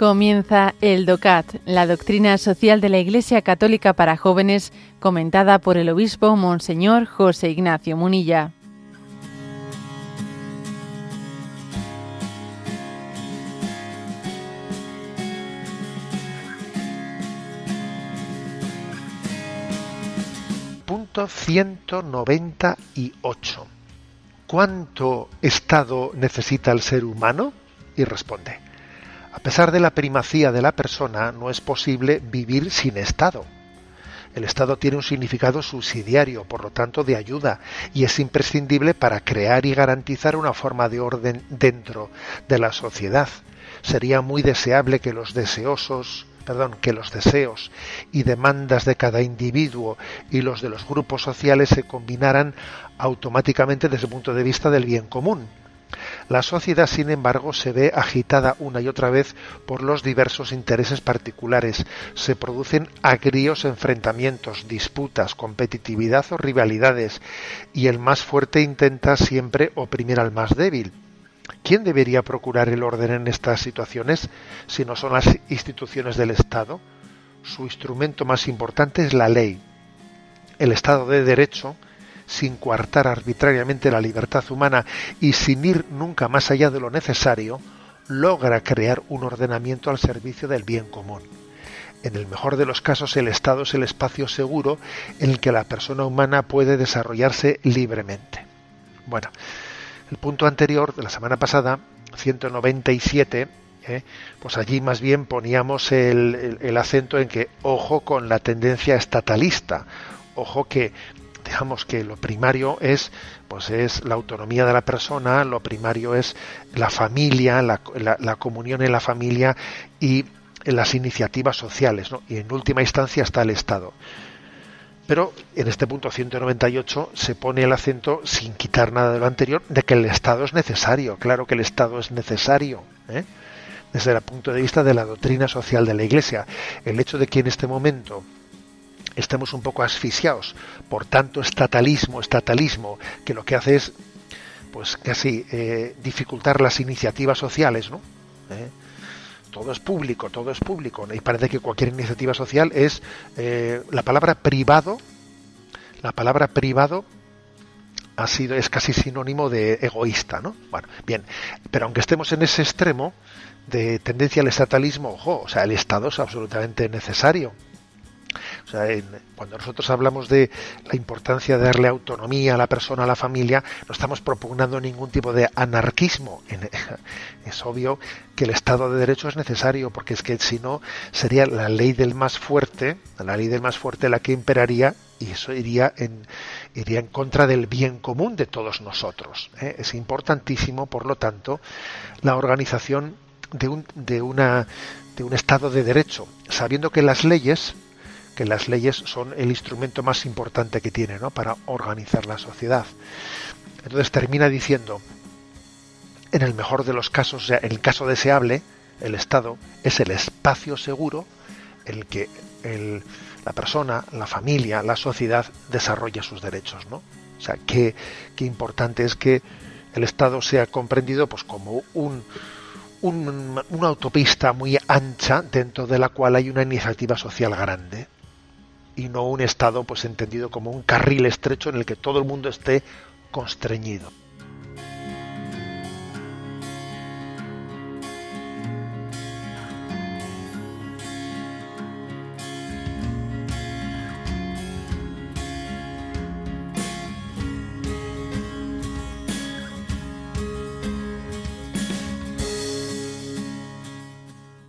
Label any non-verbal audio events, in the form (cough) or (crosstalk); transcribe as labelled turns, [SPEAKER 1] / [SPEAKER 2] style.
[SPEAKER 1] Comienza el DOCAT, la doctrina social de la Iglesia Católica para jóvenes, comentada por el obispo Monseñor José Ignacio Munilla.
[SPEAKER 2] Punto 198. ¿Cuánto estado necesita el ser humano? Y responde a pesar de la primacía de la persona, no es posible vivir sin Estado. El Estado tiene un significado subsidiario, por lo tanto de ayuda, y es imprescindible para crear y garantizar una forma de orden dentro de la sociedad. Sería muy deseable que los deseos y demandas de cada individuo y los de los grupos sociales se combinaran automáticamente desde el punto de vista del bien común la sociedad, sin embargo, se ve agitada una y otra vez por los diversos intereses particulares. Se producen agrios enfrentamientos, disputas, competitividad o rivalidades, y el más fuerte intenta siempre oprimir al más débil. ¿Quién debería procurar el orden en estas situaciones si no son las instituciones del Estado? Su instrumento más importante es la ley. El Estado de Derecho sin coartar arbitrariamente la libertad humana y sin ir nunca más allá de lo necesario, logra crear un ordenamiento al servicio del bien común. En el mejor de los casos, el Estado es el espacio seguro en el que la persona humana puede desarrollarse libremente. Bueno, el punto anterior de la semana pasada, 197, ¿eh? pues allí más bien poníamos el, el acento en que ojo con la tendencia estatalista, ojo que digamos que lo primario es pues es la autonomía de la persona lo primario es la familia la, comunión en la familia y las iniciativas sociales y en última instancia está el Estado. Pero en este punto 198 se pone el acento sin quitar nada de lo anterior de que el Estado es necesario. Claro que el Estado es necesario ¿eh? desde el punto de vista de la doctrina social de la Iglesia. El hecho de que en este momento estemos un poco asfixiados por tanto estatalismo, estatalismo, que lo que hace es, pues casi eh, dificultar las iniciativas sociales, ¿no? ¿Eh? Todo es público, todo es público. Y parece que cualquier iniciativa social es eh, la palabra privado, la palabra privado ha sido es casi sinónimo de egoísta, ¿no? Bueno, bien, pero aunque estemos en ese extremo de tendencia al estatalismo, ojo, o sea, el Estado es absolutamente necesario o sea, cuando nosotros hablamos de la importancia de darle autonomía a la persona, a la familia, no estamos propugnando ningún tipo de anarquismo. (laughs) Es obvio que el Estado de Derecho es necesario, porque es que si no sería la ley del más fuerte, la ley del más fuerte la que imperaría y eso iría en, iría en contra del bien común de todos nosotros. ¿eh? Es importantísimo, por lo tanto, la organización de un, de, una, de un Estado de Derecho, sabiendo que las leyes que las leyes son el instrumento más importante que tiene ¿no? para organizar la sociedad. Entonces termina diciendo, en el mejor de los casos, o sea, en el caso deseable, el Estado es el espacio seguro en el que la persona, la familia, la sociedad desarrolla sus derechos. ¿no? O sea, qué, importante es que el Estado sea comprendido pues, como un, una autopista muy ancha dentro de la cual hay una iniciativa social grande y no un Estado pues entendido como un carril estrecho en el que todo el mundo esté constreñido.